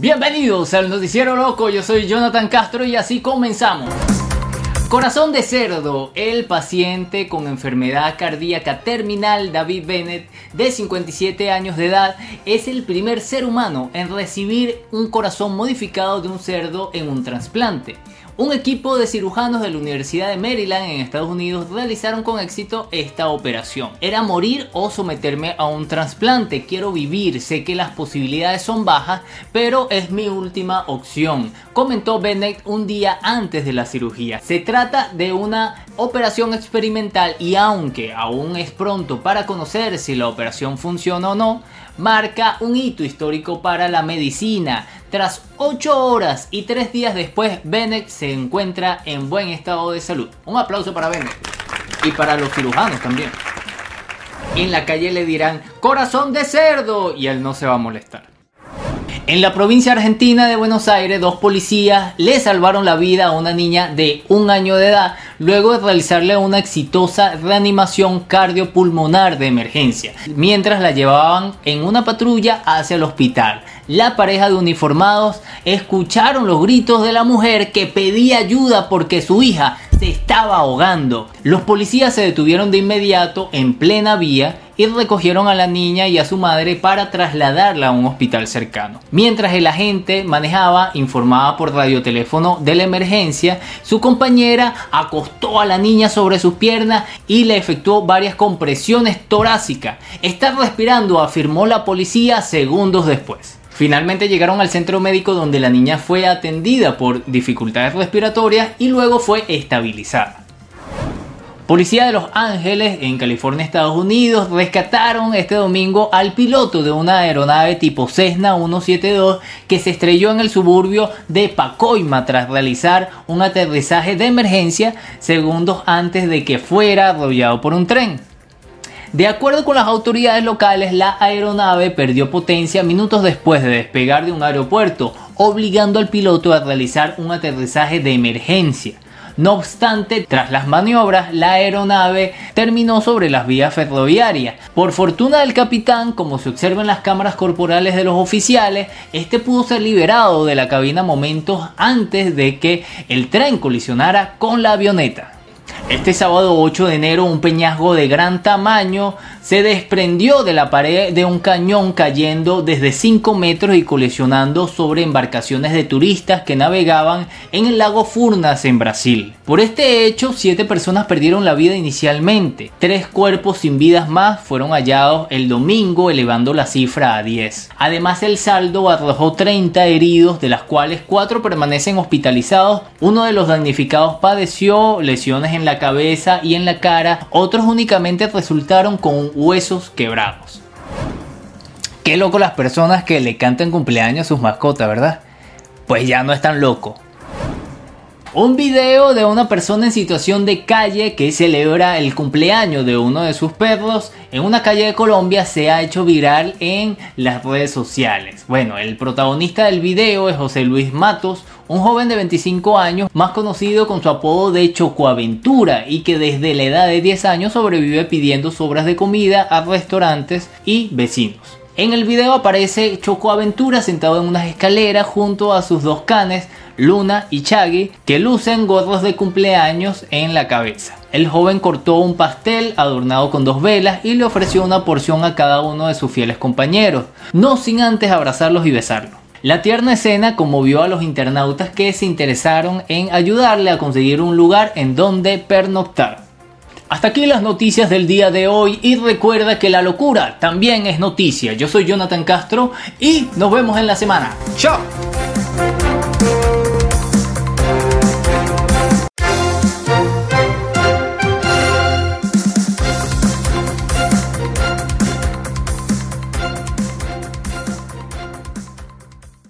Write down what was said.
Bienvenidos al Noticiero Loco, yo soy Jonathan Castro y así comenzamos. Corazón de cerdo, el paciente con enfermedad cardíaca terminal David Bennett, de 57 años de edad, es el primer ser humano en recibir un corazón modificado de un cerdo en un trasplante. Un equipo de cirujanos de la Universidad de Maryland en Estados Unidos realizaron con éxito esta operación. Era morir o someterme a un trasplante. Quiero vivir, sé que las posibilidades son bajas, pero es mi última opción, comentó Bennett un día antes de la cirugía. Se trata de una operación experimental y aunque aún es pronto para conocer si la operación funciona o no, marca un hito histórico para la medicina. Tras 8 horas y 3 días después, Bennett se encuentra en buen estado de salud. Un aplauso para Bennett y para los cirujanos también. En la calle le dirán corazón de cerdo y él no se va a molestar. En la provincia argentina de Buenos Aires, dos policías le salvaron la vida a una niña de un año de edad luego de realizarle una exitosa reanimación cardiopulmonar de emergencia, mientras la llevaban en una patrulla hacia el hospital. La pareja de uniformados escucharon los gritos de la mujer que pedía ayuda porque su hija se estaba ahogando. Los policías se detuvieron de inmediato en plena vía y recogieron a la niña y a su madre para trasladarla a un hospital cercano. Mientras el agente manejaba, informaba por radioteléfono de la emergencia, su compañera acostó a la niña sobre sus piernas y le efectuó varias compresiones torácicas. Está respirando, afirmó la policía segundos después. Finalmente llegaron al centro médico donde la niña fue atendida por dificultades respiratorias y luego fue estabilizada. Policía de Los Ángeles, en California, Estados Unidos, rescataron este domingo al piloto de una aeronave tipo Cessna 172 que se estrelló en el suburbio de Pacoima tras realizar un aterrizaje de emergencia segundos antes de que fuera arrollado por un tren. De acuerdo con las autoridades locales, la aeronave perdió potencia minutos después de despegar de un aeropuerto, obligando al piloto a realizar un aterrizaje de emergencia. No obstante, tras las maniobras, la aeronave terminó sobre las vías ferroviarias. Por fortuna del capitán, como se observa en las cámaras corporales de los oficiales, este pudo ser liberado de la cabina momentos antes de que el tren colisionara con la avioneta. Este sábado 8 de enero un peñasco de gran tamaño se desprendió de la pared de un cañón cayendo desde 5 metros y colisionando sobre embarcaciones de turistas que navegaban en el lago Furnas en Brasil. Por este hecho, 7 personas perdieron la vida inicialmente. 3 cuerpos sin vidas más fueron hallados el domingo elevando la cifra a 10. Además el saldo arrojó 30 heridos de las cuales 4 permanecen hospitalizados. Uno de los damnificados padeció lesiones en la cabeza y en la cara, otros únicamente resultaron con huesos quebrados. Qué loco las personas que le cantan cumpleaños a sus mascotas, ¿verdad? Pues ya no es tan loco. Un video de una persona en situación de calle que celebra el cumpleaños de uno de sus perros en una calle de Colombia se ha hecho viral en las redes sociales. Bueno, el protagonista del video es José Luis Matos, un joven de 25 años más conocido con su apodo de Chocoaventura y que desde la edad de 10 años sobrevive pidiendo sobras de comida a restaurantes y vecinos. En el video aparece Chocoaventura sentado en unas escaleras junto a sus dos canes Luna y Chaggy, que lucen gorros de cumpleaños en la cabeza. El joven cortó un pastel adornado con dos velas y le ofreció una porción a cada uno de sus fieles compañeros, no sin antes abrazarlos y besarlos. La tierna escena conmovió a los internautas que se interesaron en ayudarle a conseguir un lugar en donde pernoctar. Hasta aquí las noticias del día de hoy y recuerda que la locura también es noticia. Yo soy Jonathan Castro y nos vemos en la semana. ¡Chao!